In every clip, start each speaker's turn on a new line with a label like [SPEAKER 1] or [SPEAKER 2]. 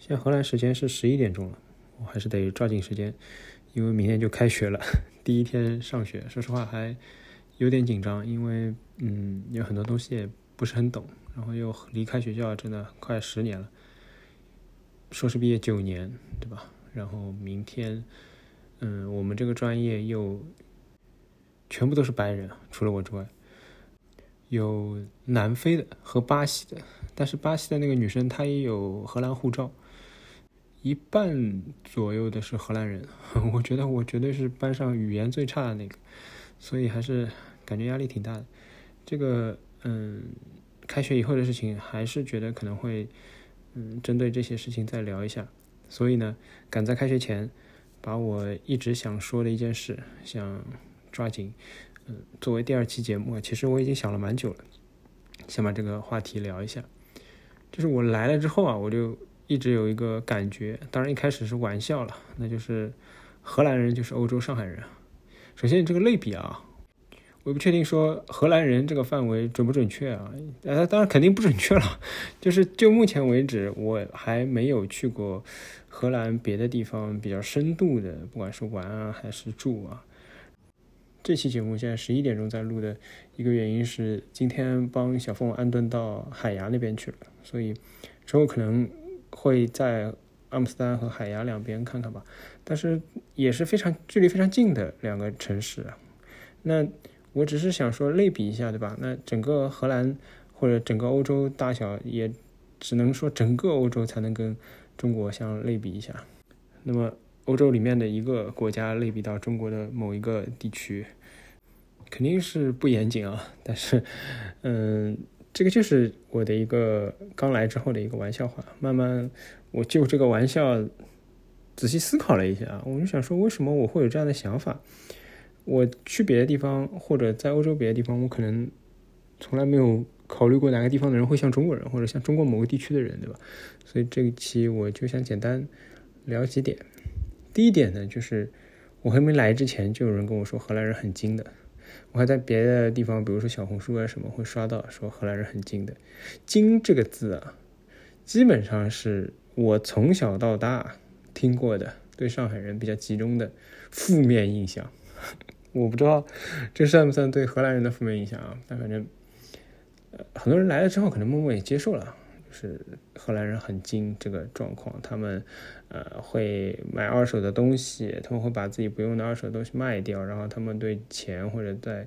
[SPEAKER 1] 现在荷兰时间是十一点钟了，我还是得抓紧时间，因为明天就开学了，第一天上学，说实话还有点紧张，因为嗯有很多东西也不是很懂，然后又离开学校真的快十年了，硕士毕业九年，对吧？然后明天，嗯，我们这个专业又全部都是白人，除了我之外，有南非的和巴西的，但是巴西的那个女生她也有荷兰护照，一半左右的是荷兰人，我觉得我绝对是班上语言最差的那个，所以还是感觉压力挺大的。这个，嗯，开学以后的事情，还是觉得可能会，嗯，针对这些事情再聊一下。所以呢，赶在开学前，把我一直想说的一件事，想抓紧，嗯，作为第二期节目，其实我已经想了蛮久了，想把这个话题聊一下。就是我来了之后啊，我就一直有一个感觉，当然一开始是玩笑了，那就是荷兰人就是欧洲上海人。首先这个类比啊。我不确定说荷兰人这个范围准不准确啊？呃，当然肯定不准确了。就是就目前为止，我还没有去过荷兰别的地方比较深度的，不管是玩啊还是住啊。这期节目现在十一点钟在录的一个原因是，今天帮小凤安顿到海牙那边去了，所以之后可能会在阿姆斯特丹和海牙两边看看吧。但是也是非常距离非常近的两个城市啊。那。我只是想说类比一下，对吧？那整个荷兰或者整个欧洲大小，也只能说整个欧洲才能跟中国相类比一下。那么欧洲里面的一个国家类比到中国的某一个地区，肯定是不严谨啊。但是，嗯，这个就是我的一个刚来之后的一个玩笑话。慢慢，我就这个玩笑仔细思考了一下，我就想说，为什么我会有这样的想法？我去别的地方，或者在欧洲别的地方，我可能从来没有考虑过哪个地方的人会像中国人，或者像中国某个地区的人，对吧？所以这一期我就想简单聊几点。第一点呢，就是我还没来之前，就有人跟我说荷兰人很精的。我还在别的地方，比如说小红书啊什么，会刷到说荷兰人很精的。精这个字啊，基本上是我从小到大听过的对上海人比较集中的负面印象。我不知道这算不算对荷兰人的负面影响啊？但反正，很多人来了之后，可能默默也接受了，是荷兰人很精这个状况。他们呃会买二手的东西，他们会把自己不用的二手东西卖掉，然后他们对钱或者在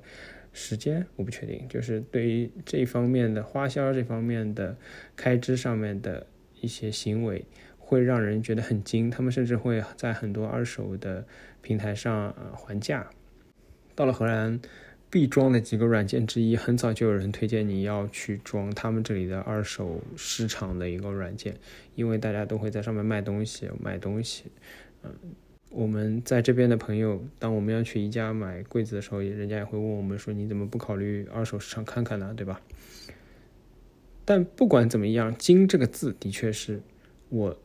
[SPEAKER 1] 时间，我不确定，就是对于这方面的花销这方面的开支上面的一些行为，会让人觉得很精。他们甚至会在很多二手的平台上还价。到了荷兰，必装的几个软件之一，很早就有人推荐你要去装他们这里的二手市场的一个软件，因为大家都会在上面卖东西、买东西。嗯，我们在这边的朋友，当我们要去宜家买柜子的时候，人家也会问我们说：“你怎么不考虑二手市场看看呢？对吧？”但不管怎么样，“金”这个字的确是我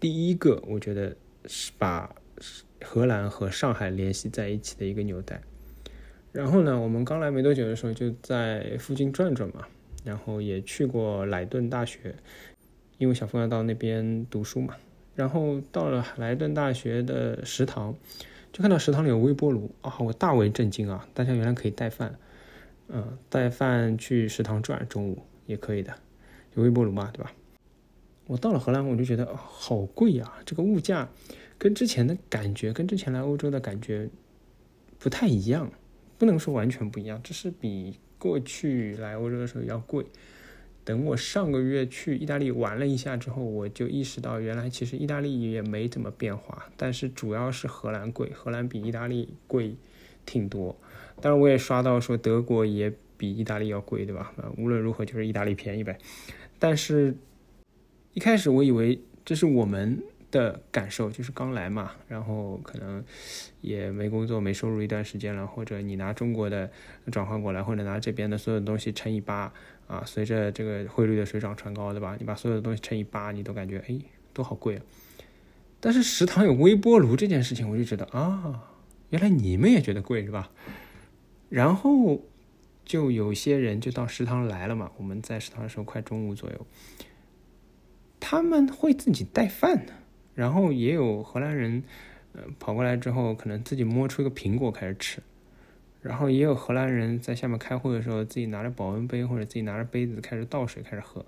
[SPEAKER 1] 第一个，我觉得是把。荷兰和上海联系在一起的一个纽带，然后呢，我们刚来没多久的时候就在附近转转嘛，然后也去过莱顿大学，因为小峰要到那边读书嘛，然后到了莱顿大学的食堂，就看到食堂里有微波炉啊，我大为震惊啊！大家原来可以带饭，嗯，带饭去食堂转，中午也可以的，有微波炉嘛，对吧？我到了荷兰，我就觉得好贵呀，这个物价。跟之前的感觉，跟之前来欧洲的感觉不太一样，不能说完全不一样，只是比过去来欧洲的时候要贵。等我上个月去意大利玩了一下之后，我就意识到，原来其实意大利也没怎么变化，但是主要是荷兰贵，荷兰比意大利贵挺多。当然，我也刷到说德国也比意大利要贵，对吧？啊，无论如何就是意大利便宜呗。但是一开始我以为这是我们。的感受就是刚来嘛，然后可能也没工作、没收入一段时间了，或者你拿中国的转换过来，或者拿这边的所有东西乘以八啊，随着这个汇率的水涨船高，对吧？你把所有的东西乘以八，你都感觉哎，都好贵啊。但是食堂有微波炉这件事情，我就觉得啊，原来你们也觉得贵是吧？然后就有些人就到食堂来了嘛，我们在食堂的时候快中午左右。他们会自己带饭的，然后也有荷兰人，呃，跑过来之后可能自己摸出一个苹果开始吃，然后也有荷兰人在下面开会的时候自己拿着保温杯或者自己拿着杯子开始倒水开始喝。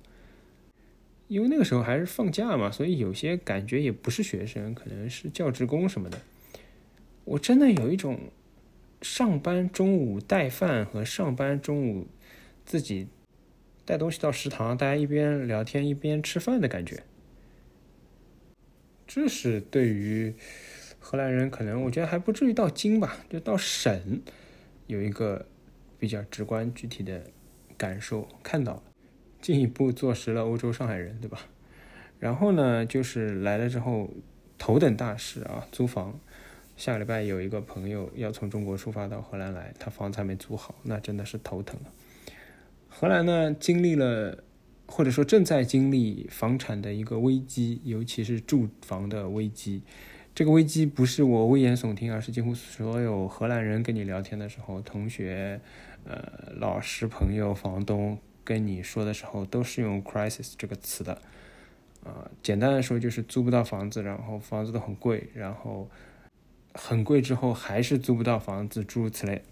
[SPEAKER 1] 因为那个时候还是放假嘛，所以有些感觉也不是学生，可能是教职工什么的。我真的有一种上班中午带饭和上班中午自己带东西到食堂，大家一边聊天一边吃饭的感觉。这是对于荷兰人，可能我觉得还不至于到京吧，就到省有一个比较直观具体的感受看到了。进一步坐实了欧洲上海人，对吧？然后呢，就是来了之后，头等大事啊，租房。下个礼拜有一个朋友要从中国出发到荷兰来，他房子还没租好，那真的是头疼了。荷兰呢，经历了或者说正在经历房产的一个危机，尤其是住房的危机。这个危机不是我危言耸听，而是几乎所有荷兰人跟你聊天的时候，同学、呃、老师、朋友、房东。跟你说的时候都是用 crisis 这个词的，啊，简单的说就是租不到房子，然后房子都很贵，然后很贵之后还是租不到房子，诸如此类。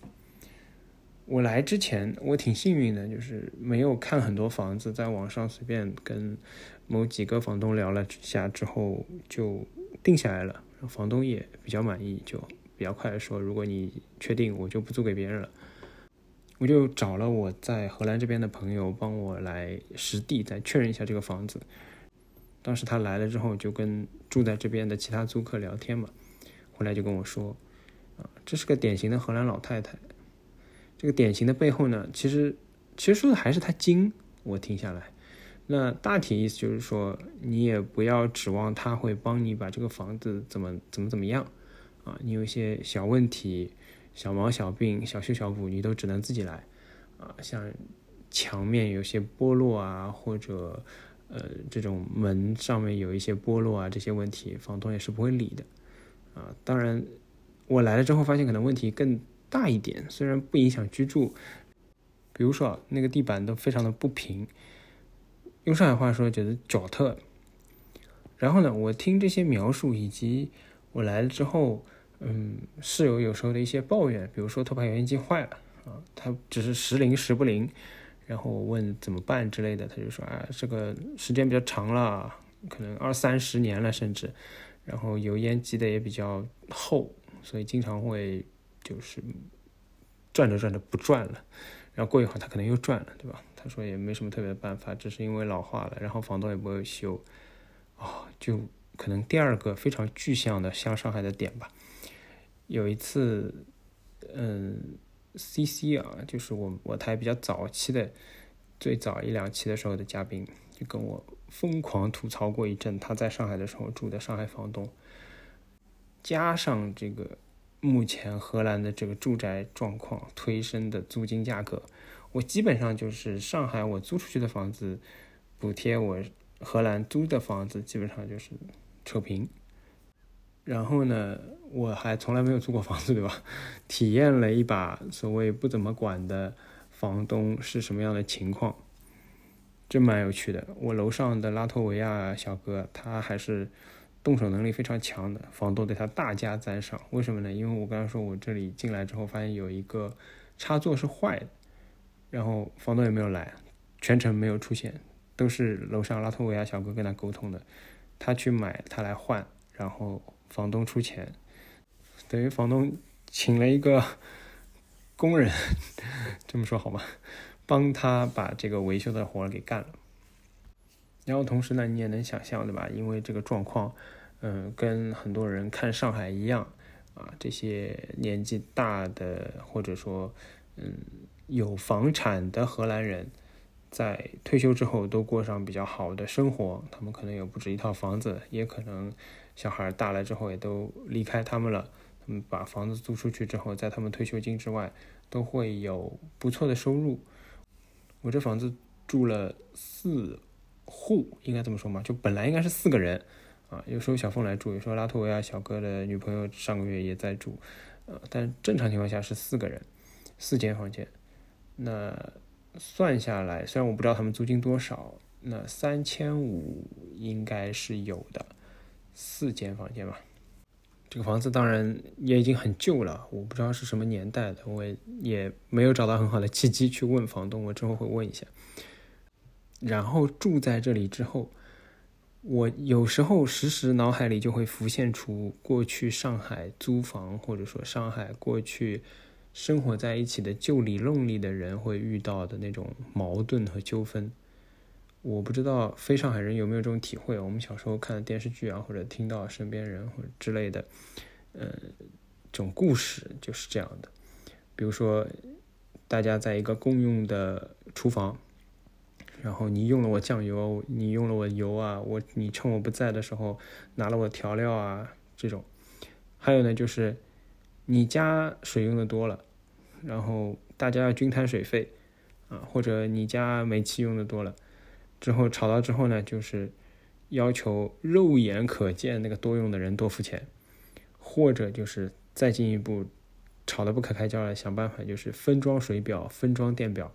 [SPEAKER 1] 我来之前我挺幸运的，就是没有看很多房子，在网上随便跟某几个房东聊了下之后就定下来了，房东也比较满意，就比较快的说，如果你确定，我就不租给别人了。我就找了我在荷兰这边的朋友，帮我来实地再确认一下这个房子。当时他来了之后，就跟住在这边的其他租客聊天嘛，回来就跟我说：“啊，这是个典型的荷兰老太太。”这个典型的背后呢，其实其实说的还是他精。我听下来，那大体意思就是说，你也不要指望他会帮你把这个房子怎么怎么怎么样啊，你有一些小问题。小毛小病、小修小补，你都只能自己来，啊，像墙面有些剥落啊，或者呃这种门上面有一些剥落啊，这些问题房东也是不会理的，啊，当然我来了之后发现可能问题更大一点，虽然不影响居住，比如说那个地板都非常的不平，用上海话说就是脚特。然后呢，我听这些描述以及我来了之后。嗯，室友有时候的一些抱怨，比如说拖把油烟机坏了啊，他只是时灵时不灵，然后我问怎么办之类的，他就说啊，这个时间比较长了，可能二三十年了甚至，然后油烟积的也比较厚，所以经常会就是转着转着不转了，然后过一会儿他可能又转了，对吧？他说也没什么特别的办法，只是因为老化了，然后房东也不会修，哦，就可能第二个非常具象的像上海的点吧。有一次，嗯，C C 啊，就是我我台比较早期的，最早一两期的时候的嘉宾，就跟我疯狂吐槽过一阵他在上海的时候住的上海房东，加上这个目前荷兰的这个住宅状况推升的租金价格，我基本上就是上海我租出去的房子，补贴我荷兰租的房子基本上就是扯平。然后呢，我还从来没有租过房子，对吧？体验了一把所谓不怎么管的房东是什么样的情况，真蛮有趣的。我楼上的拉脱维亚小哥，他还是动手能力非常强的，房东对他大加赞赏。为什么呢？因为我刚刚说我这里进来之后，发现有一个插座是坏的，然后房东也没有来，全程没有出现，都是楼上拉脱维亚小哥跟他沟通的，他去买，他来换，然后。房东出钱，等于房东请了一个工人，这么说好吗？帮他把这个维修的活给干了。然后同时呢，你也能想象对吧？因为这个状况，嗯，跟很多人看上海一样啊，这些年纪大的或者说嗯有房产的荷兰人，在退休之后都过上比较好的生活，他们可能有不止一套房子，也可能。小孩大了之后也都离开他们了，他们把房子租出去之后，在他们退休金之外都会有不错的收入。我这房子住了四户，应该这么说嘛？就本来应该是四个人啊，有时候小凤来住，有时候拉脱维亚小哥的女朋友上个月也在住，呃，但正常情况下是四个人，四间房间。那算下来，虽然我不知道他们租金多少，那三千五应该是有的，四间房间吧。这个房子当然也已经很旧了，我不知道是什么年代的，我也没有找到很好的契机去问房东，我之后会问一下。然后住在这里之后，我有时候时时脑海里就会浮现出过去上海租房，或者说上海过去生活在一起的旧里弄里的人会遇到的那种矛盾和纠纷。我不知道非上海人有没有这种体会。我们小时候看电视剧啊，或者听到身边人或者之类的，呃，这种故事就是这样的。比如说，大家在一个共用的厨房，然后你用了我酱油，你用了我油啊，我你趁我不在的时候拿了我调料啊，这种。还有呢，就是你家水用的多了，然后大家要均摊水费啊，或者你家煤气用的多了。之后吵到之后呢，就是要求肉眼可见那个多用的人多付钱，或者就是再进一步吵得不可开交了，想办法就是分装水表、分装电表。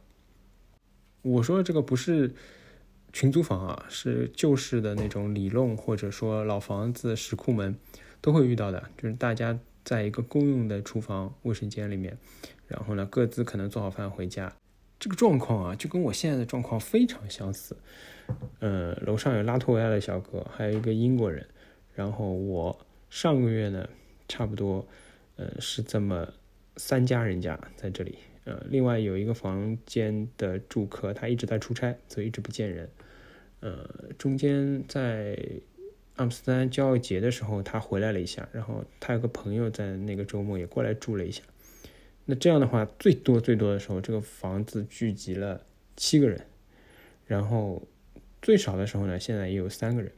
[SPEAKER 1] 我说的这个不是群租房啊，是旧式的那种里弄或者说老房子石库门都会遇到的，就是大家在一个公用的厨房、卫生间里面，然后呢各自可能做好饭回家。这个状况啊，就跟我现在的状况非常相似。嗯，楼上有拉脱维亚的小哥，还有一个英国人。然后我上个月呢，差不多，呃，是这么三家人家在这里。呃，另外有一个房间的住客，他一直在出差，所以一直不见人。呃，中间在阿姆斯特丹骄傲节的时候，他回来了一下。然后他有个朋友在那个周末也过来住了一下。那这样的话，最多最多的时候，这个房子聚集了七个人，然后最少的时候呢，现在也有三个人。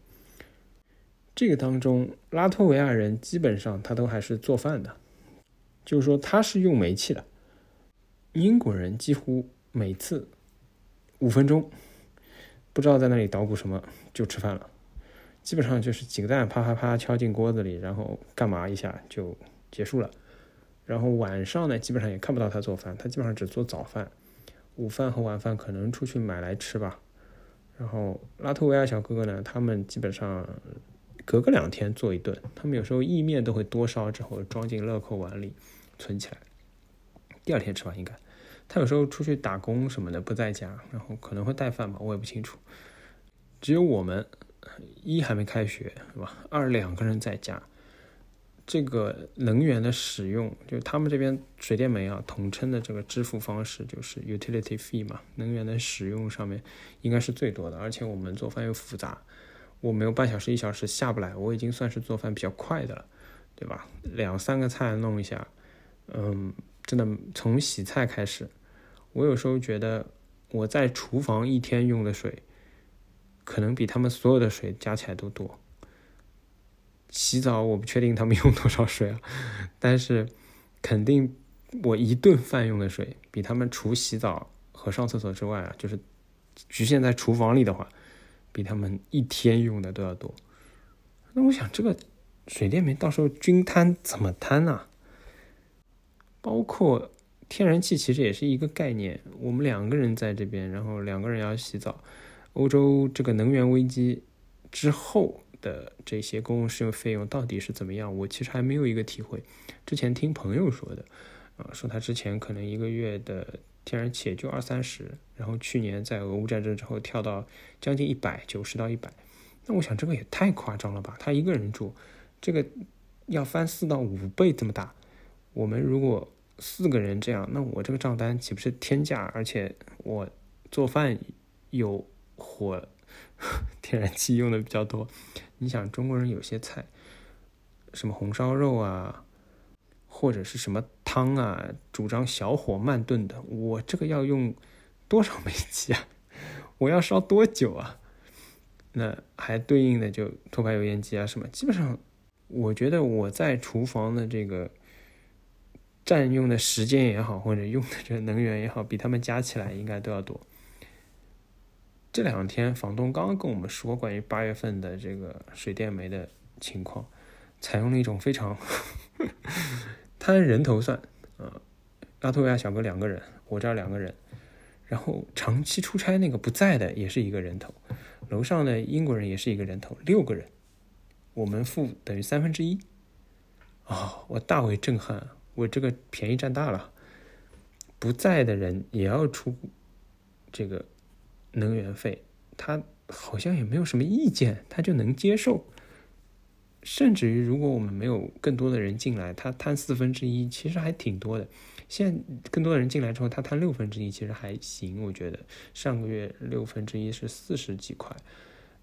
[SPEAKER 1] 这个当中，拉脱维亚人基本上他都还是做饭的，就是说他是用煤气的。英国人几乎每次五分钟，不知道在那里捣鼓什么就吃饭了，基本上就是几个蛋啪啪啪敲进锅子里，然后干嘛一下就结束了。然后晚上呢，基本上也看不到他做饭，他基本上只做早饭，午饭和晚饭可能出去买来吃吧。然后拉脱维亚小哥哥呢，他们基本上隔个两天做一顿，他们有时候意面都会多烧之后装进乐扣碗里存起来，第二天吃吧应该。他有时候出去打工什么的不在家，然后可能会带饭吧，我也不清楚。只有我们一还没开学是吧？二两个人在家。这个能源的使用，就他们这边水电煤啊，统称的这个支付方式就是 utility fee 嘛。能源的使用上面应该是最多的，而且我们做饭又复杂，我没有半小时一小时下不来，我已经算是做饭比较快的了，对吧？两三个菜弄一下，嗯，真的从洗菜开始，我有时候觉得我在厨房一天用的水，可能比他们所有的水加起来都多。洗澡我不确定他们 用多少水啊，但是肯定我一顿饭用的水比他们除洗澡和上厕所之外啊，就是局限在厨房里的话，比他们一天用的都要多。那我想这个水电煤到时候均摊怎么摊呢？包括天然气其实也是一个概念。我们两个人在这边，然后两个人要洗澡，欧洲这个能源危机之后。的这些公共使用费用到底是怎么样？我其实还没有一个体会。之前听朋友说的，啊，说他之前可能一个月的天然气就二三十，然后去年在俄乌战争之后跳到将近一百，九十到一百。那我想这个也太夸张了吧？他一个人住，这个要翻四到五倍这么大。我们如果四个人这样，那我这个账单岂不是天价？而且我做饭有火。天然气用的比较多，你想中国人有些菜，什么红烧肉啊，或者是什么汤啊，主张小火慢炖的，我这个要用多少煤气啊？我要烧多久啊？那还对应的就脱排油烟机啊什么，基本上我觉得我在厨房的这个占用的时间也好，或者用的这个能源也好，比他们加起来应该都要多。这两天房东刚刚跟我们说关于八月份的这个水电煤的情况，采用了一种非常，他人头算，啊，拉脱维亚小哥两个人，我这儿两个人，然后长期出差那个不在的也是一个人头，楼上的英国人也是一个人头，六个人，我们付等于三分之一。啊，我大为震撼，我这个便宜占大了。不在的人也要出这个能源费，他好像也没有什么意见，他就能接受。甚至于，如果我们没有更多的人进来，他摊四分之一，其实还挺多的。现在更多的人进来之后，他摊六分之一，其实还行。我觉得上个月六分之一是四十几块，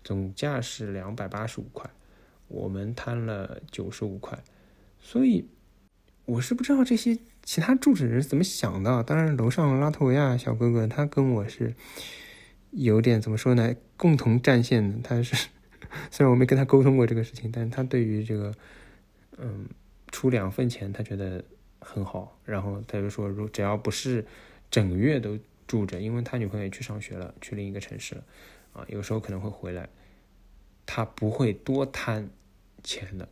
[SPEAKER 1] 总价是两百八十五块，我们摊了九十五块。所以，我是不知道这些其他住址人怎么想的。当然，楼上拉脱维亚小哥哥他跟我是有点怎么说呢？共同战线的。他是 虽然我没跟他沟通过这个事情，但是他对于这个嗯出两份钱，他觉得很好。然后他就说，如只要不是整月都住着，因为他女朋友也去上学了，去另一个城市了啊，有时候可能会回来，他不会多贪钱的。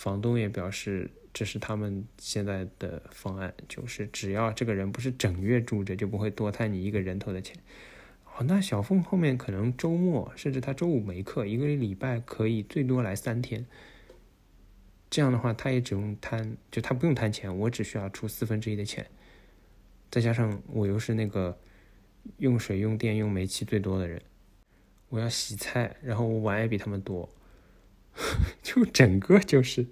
[SPEAKER 1] 房东也表示，这是他们现在的方案，就是只要这个人不是整月住着，就不会多摊你一个人头的钱。哦，那小凤后面可能周末，甚至他周五没课，一个礼拜可以最多来三天。这样的话，他也只用摊，就他不用摊钱，我只需要出四分之一的钱。再加上我又是那个用水、用电、用煤气最多的人，我要洗菜，然后我碗也比他们多。就整个就是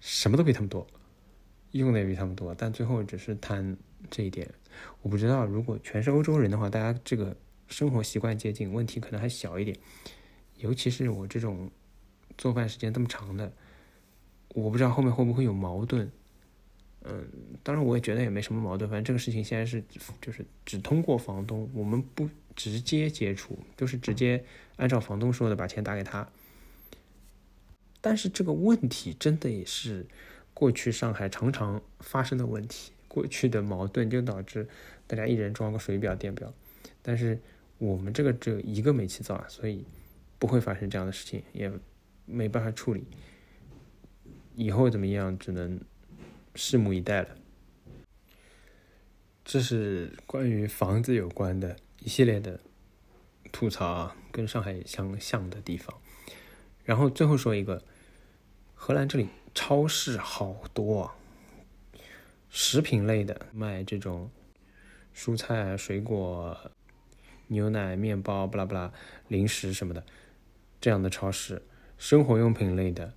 [SPEAKER 1] 什么都比他们多，用的也比他们多，但最后只是贪这一点。我不知道，如果全是欧洲人的话，大家这个生活习惯接近，问题可能还小一点。尤其是我这种做饭时间这么长的，我不知道后面会不会有矛盾。嗯，当然我也觉得也没什么矛盾，反正这个事情现在是就是只通过房东，我们不直接接触，就是直接按照房东说的把钱打给他。但是这个问题真的也是过去上海常常发生的问题，过去的矛盾就导致大家一人装个水表、电表。但是我们这个只有一个煤气灶啊，所以不会发生这样的事情，也没办法处理。以后怎么样，只能拭目以待了。这是关于房子有关的一系列的吐槽啊，跟上海相像的地方。然后最后说一个。荷兰这里超市好多，食品类的卖这种蔬菜、水果、牛奶、面包，不拉不拉，零食什么的，这样的超市；生活用品类的，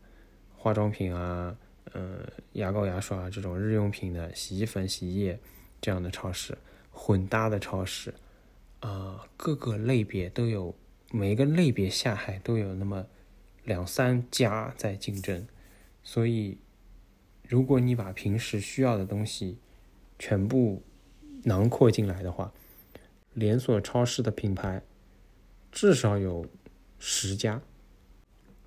[SPEAKER 1] 化妆品啊，嗯，牙膏、牙刷这种日用品的，洗衣粉、洗衣液这样的超市，混搭的超市，啊，各个类别都有，每一个类别下海都有那么两三家在竞争。所以，如果你把平时需要的东西全部囊括进来的话，连锁超市的品牌至少有十家。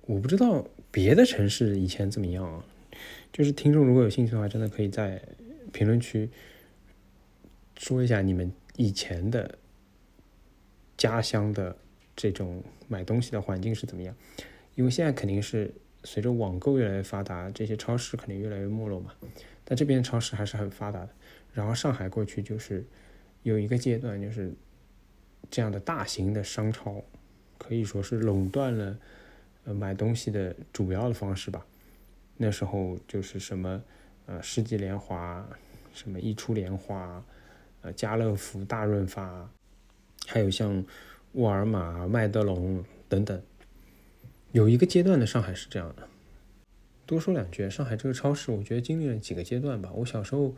[SPEAKER 1] 我不知道别的城市以前怎么样啊？就是听众如果有兴趣的话，真的可以在评论区说一下你们以前的家乡的这种买东西的环境是怎么样，因为现在肯定是。随着网购越来越发达，这些超市肯定越来越没落嘛。但这边超市还是很发达的。然后上海过去就是有一个阶段，就是这样的大型的商超可以说是垄断了呃买东西的主要的方式吧。那时候就是什么呃世纪联华、什么一出莲花、呃家乐福、大润发，还有像沃尔玛、麦德龙等等。有一个阶段的上海是这样的。多说两句，上海这个超市，我觉得经历了几个阶段吧。我小时候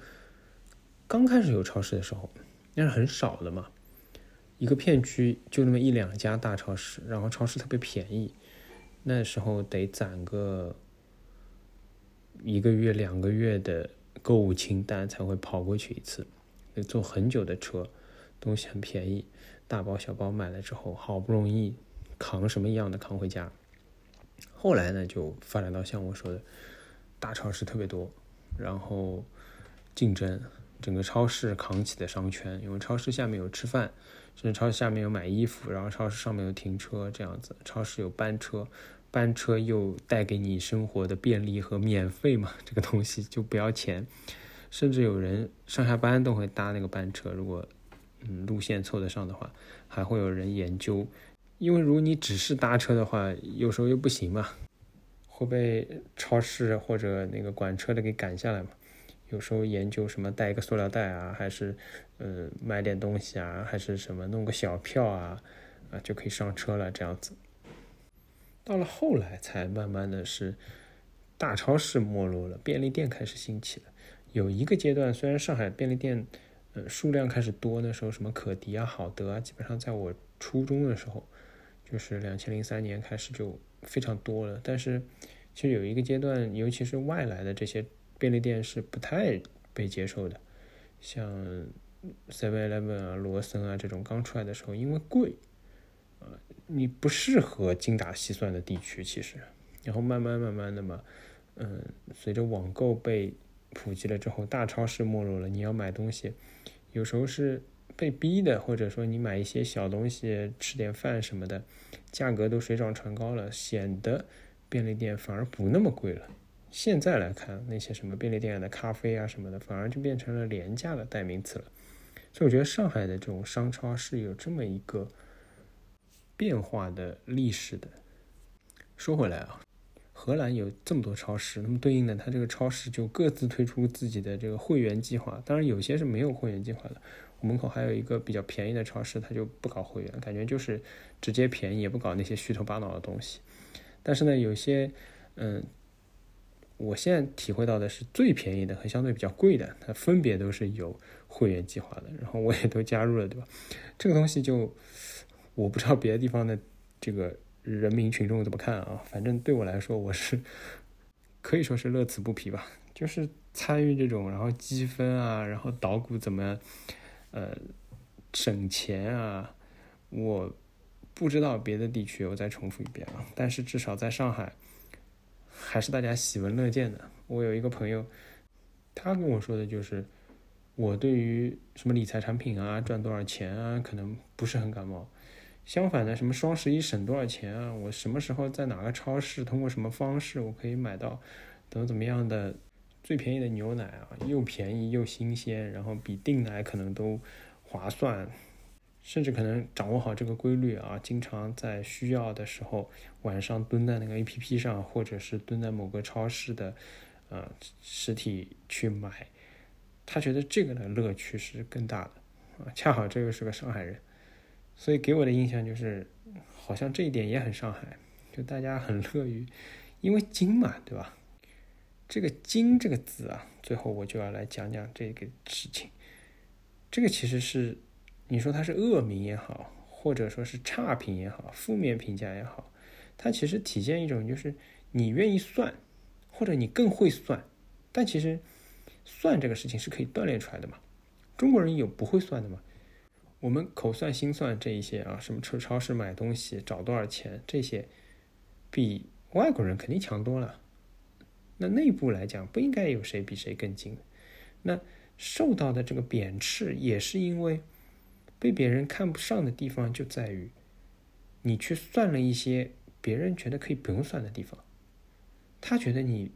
[SPEAKER 1] 刚开始有超市的时候，那是很少的嘛，一个片区就那么一两家大超市，然后超市特别便宜，那时候得攒个一个月、两个月的购物清单才会跑过去一次，得坐很久的车，东西很便宜，大包小包买了之后，好不容易扛什么一样的扛回家。后来呢，就发展到像我说的，大超市特别多，然后竞争，整个超市扛起的商圈，因为超市下面有吃饭，甚至超市下面有买衣服，然后超市上面有停车这样子，超市有班车，班车又带给你生活的便利和免费嘛，这个东西就不要钱，甚至有人上下班都会搭那个班车，如果嗯路线凑得上的话，还会有人研究。因为如果你只是搭车的话，有时候又不行嘛，会被超市或者那个管车的给赶下来嘛。有时候研究什么带一个塑料袋啊，还是呃买点东西啊，还是什么弄个小票啊，啊就可以上车了这样子。到了后来才慢慢的是大超市没落了，便利店开始兴起了。有一个阶段，虽然上海便利店呃数量开始多，那时候什么可迪啊、好德啊，基本上在我初中的时候。就是两千零三年开始就非常多了，但是其实有一个阶段，尤其是外来的这些便利店是不太被接受的，像 Seven Eleven 啊、罗森啊这种刚出来的时候，因为贵，啊，你不适合精打细算的地区，其实，然后慢慢慢慢的嘛，嗯，随着网购被普及了之后，大超市没落了，你要买东西，有时候是。被逼的，或者说你买一些小东西吃点饭什么的，价格都水涨船高了，显得便利店反而不那么贵了。现在来看，那些什么便利店的咖啡啊什么的，反而就变成了廉价的代名词了。所以我觉得上海的这种商超是有这么一个变化的历史的。说回来啊，荷兰有这么多超市，那么对应的，它这个超市就各自推出自己的这个会员计划，当然有些是没有会员计划的。门口还有一个比较便宜的超市，他就不搞会员，感觉就是直接便宜，也不搞那些虚头巴脑的东西。但是呢，有些，嗯，我现在体会到的是最便宜的和相对比较贵的，它分别都是有会员计划的，然后我也都加入了，对吧？这个东西就我不知道别的地方的这个人民群众怎么看啊，反正对我来说，我是可以说是乐此不疲吧，就是参与这种，然后积分啊，然后捣鼓怎么。呃，省钱啊，我不知道别的地区，我再重复一遍啊。但是至少在上海，还是大家喜闻乐见的。我有一个朋友，他跟我说的就是，我对于什么理财产品啊，赚多少钱啊，可能不是很感冒。相反的，什么双十一省多少钱啊，我什么时候在哪个超市，通过什么方式，我可以买到怎么怎么样的。最便宜的牛奶啊，又便宜又新鲜，然后比订奶可能都划算，甚至可能掌握好这个规律啊，经常在需要的时候晚上蹲在那个 A P P 上，或者是蹲在某个超市的呃实体去买，他觉得这个的乐趣是更大的啊。恰好这个是个上海人，所以给我的印象就是，好像这一点也很上海，就大家很乐于，因为精嘛，对吧？这个“精”这个字啊，最后我就要来讲讲这个事情。这个其实是，你说它是恶名也好，或者说是差评也好，负面评价也好，它其实体现一种就是你愿意算，或者你更会算。但其实算这个事情是可以锻炼出来的嘛。中国人有不会算的吗？我们口算心算这一些啊，什么去超市买东西找多少钱这些，比外国人肯定强多了。那内部来讲，不应该有谁比谁更精。那受到的这个贬斥，也是因为被别人看不上的地方，就在于你去算了一些别人觉得可以不用算的地方。他觉得你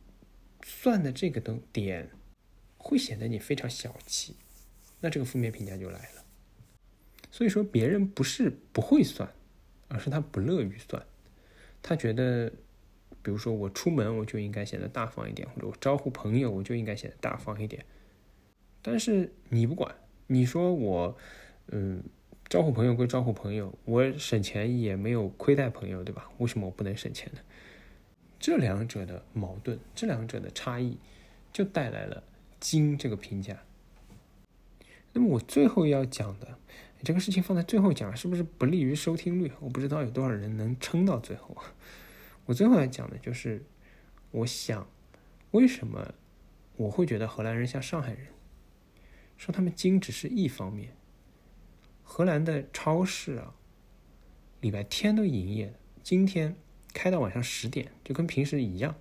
[SPEAKER 1] 算的这个东点，会显得你非常小气，那这个负面评价就来了。所以说，别人不是不会算，而是他不乐于算，他觉得。比如说我出门我就应该显得大方一点，或者我招呼朋友我就应该显得大方一点。但是你不管，你说我，嗯，招呼朋友归招呼朋友，我省钱也没有亏待朋友，对吧？为什么我不能省钱呢？这两者的矛盾，这两者的差异，就带来了“精”这个评价。那么我最后要讲的这个事情放在最后讲，是不是不利于收听率？我不知道有多少人能撑到最后。我最后要讲的就是，我想，为什么我会觉得荷兰人像上海人？说他们精只是一方面。荷兰的超市啊，礼拜天都营业，今天开到晚上十点，就跟平时一样。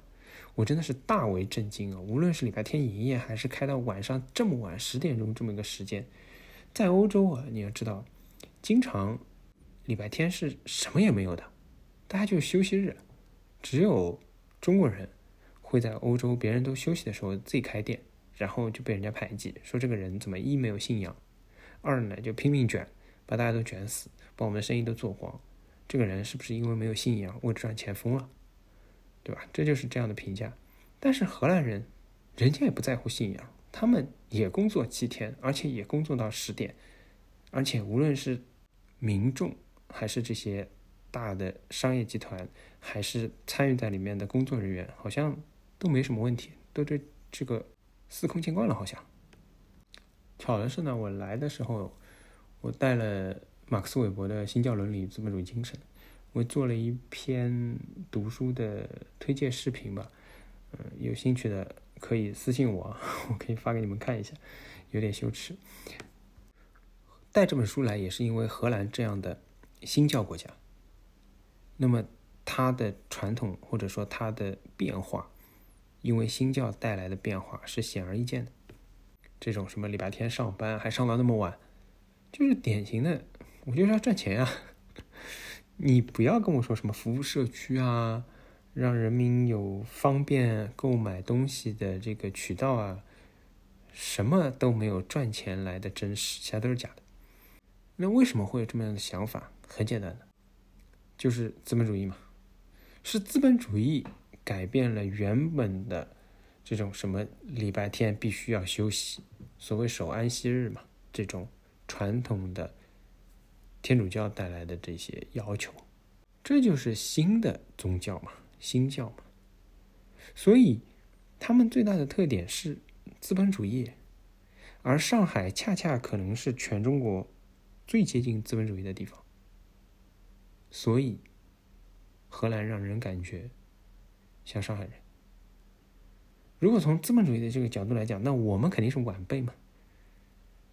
[SPEAKER 1] 我真的是大为震惊啊！无论是礼拜天营业，还是开到晚上这么晚十点钟这么一个时间，在欧洲啊，你要知道，经常礼拜天是什么也没有的，大家就是休息日。只有中国人会在欧洲别人都休息的时候自己开店，然后就被人家排挤，说这个人怎么一没有信仰，二呢就拼命卷，把大家都卷死，把我们的生意都做光。这个人是不是因为没有信仰，为赚钱疯了？对吧？这就是这样的评价。但是荷兰人，人家也不在乎信仰，他们也工作七天，而且也工作到十点，而且无论是民众还是这些大的商业集团，还是参与在里面的工作人员，好像都没什么问题，都对这个司空见惯了。好像巧的是呢，我来的时候，我带了马克思韦伯的《新教伦理与资本主义精神》。我做了一篇读书的推荐视频吧，嗯，有兴趣的可以私信我，我可以发给你们看一下，有点羞耻。带这本书来也是因为荷兰这样的新教国家，那么它的传统或者说它的变化，因为新教带来的变化是显而易见的。这种什么礼拜天上班还上到那么晚，就是典型的，我就是要赚钱啊。你不要跟我说什么服务社区啊，让人民有方便购买东西的这个渠道啊，什么都没有赚钱来的真实，其他都是假的。那为什么会有这么样的想法？很简单的，就是资本主义嘛，是资本主义改变了原本的这种什么礼拜天必须要休息，所谓守安息日嘛，这种传统的。天主教带来的这些要求，这就是新的宗教嘛，新教嘛。所以，他们最大的特点是资本主义，而上海恰恰可能是全中国最接近资本主义的地方。所以，荷兰让人感觉像上海人。如果从资本主义的这个角度来讲，那我们肯定是晚辈嘛。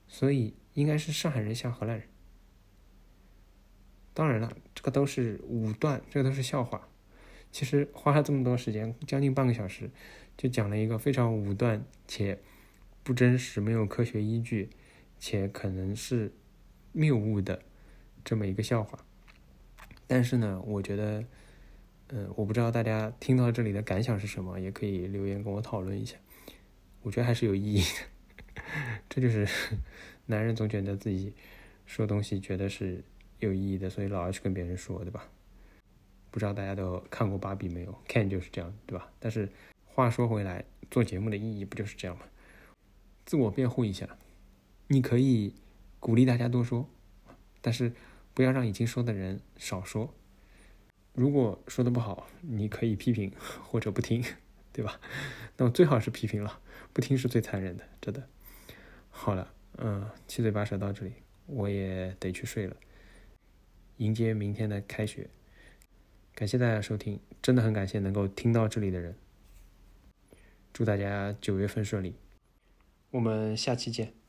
[SPEAKER 1] 所以，应该是上海人像荷兰人。当然了，这个都是武断，这个都是笑话。其实花了这么多时间，将近半个小时，就讲了一个非常武断且不真实、没有科学依据，且可能是谬误的这么一个笑话。但是呢，我觉得，嗯，我不知道大家听到这里的感想是什么，也可以留言跟我讨论一下。我觉得还是有意义的。这就是 男人总觉得自己说东西觉得是。有意义的，所以老要去跟别人说，对吧？不知道大家都看过芭比没有？Ken 就是这样，对吧？但是话说回来，做节目的意义不就是这样吗？自我辩护一下，你可以鼓励大家多说，但是不要让已经说的人少说。如果说的不好，你可以批评 或者不听，对吧？那么最好是批评了，不听是最残忍的，真的。好了，嗯，七嘴八舌到这里，我也得去睡了。迎接明天的开学，感谢大家收听，真的很感谢能够听到这里的人。祝大家九月份顺利，我们下期见。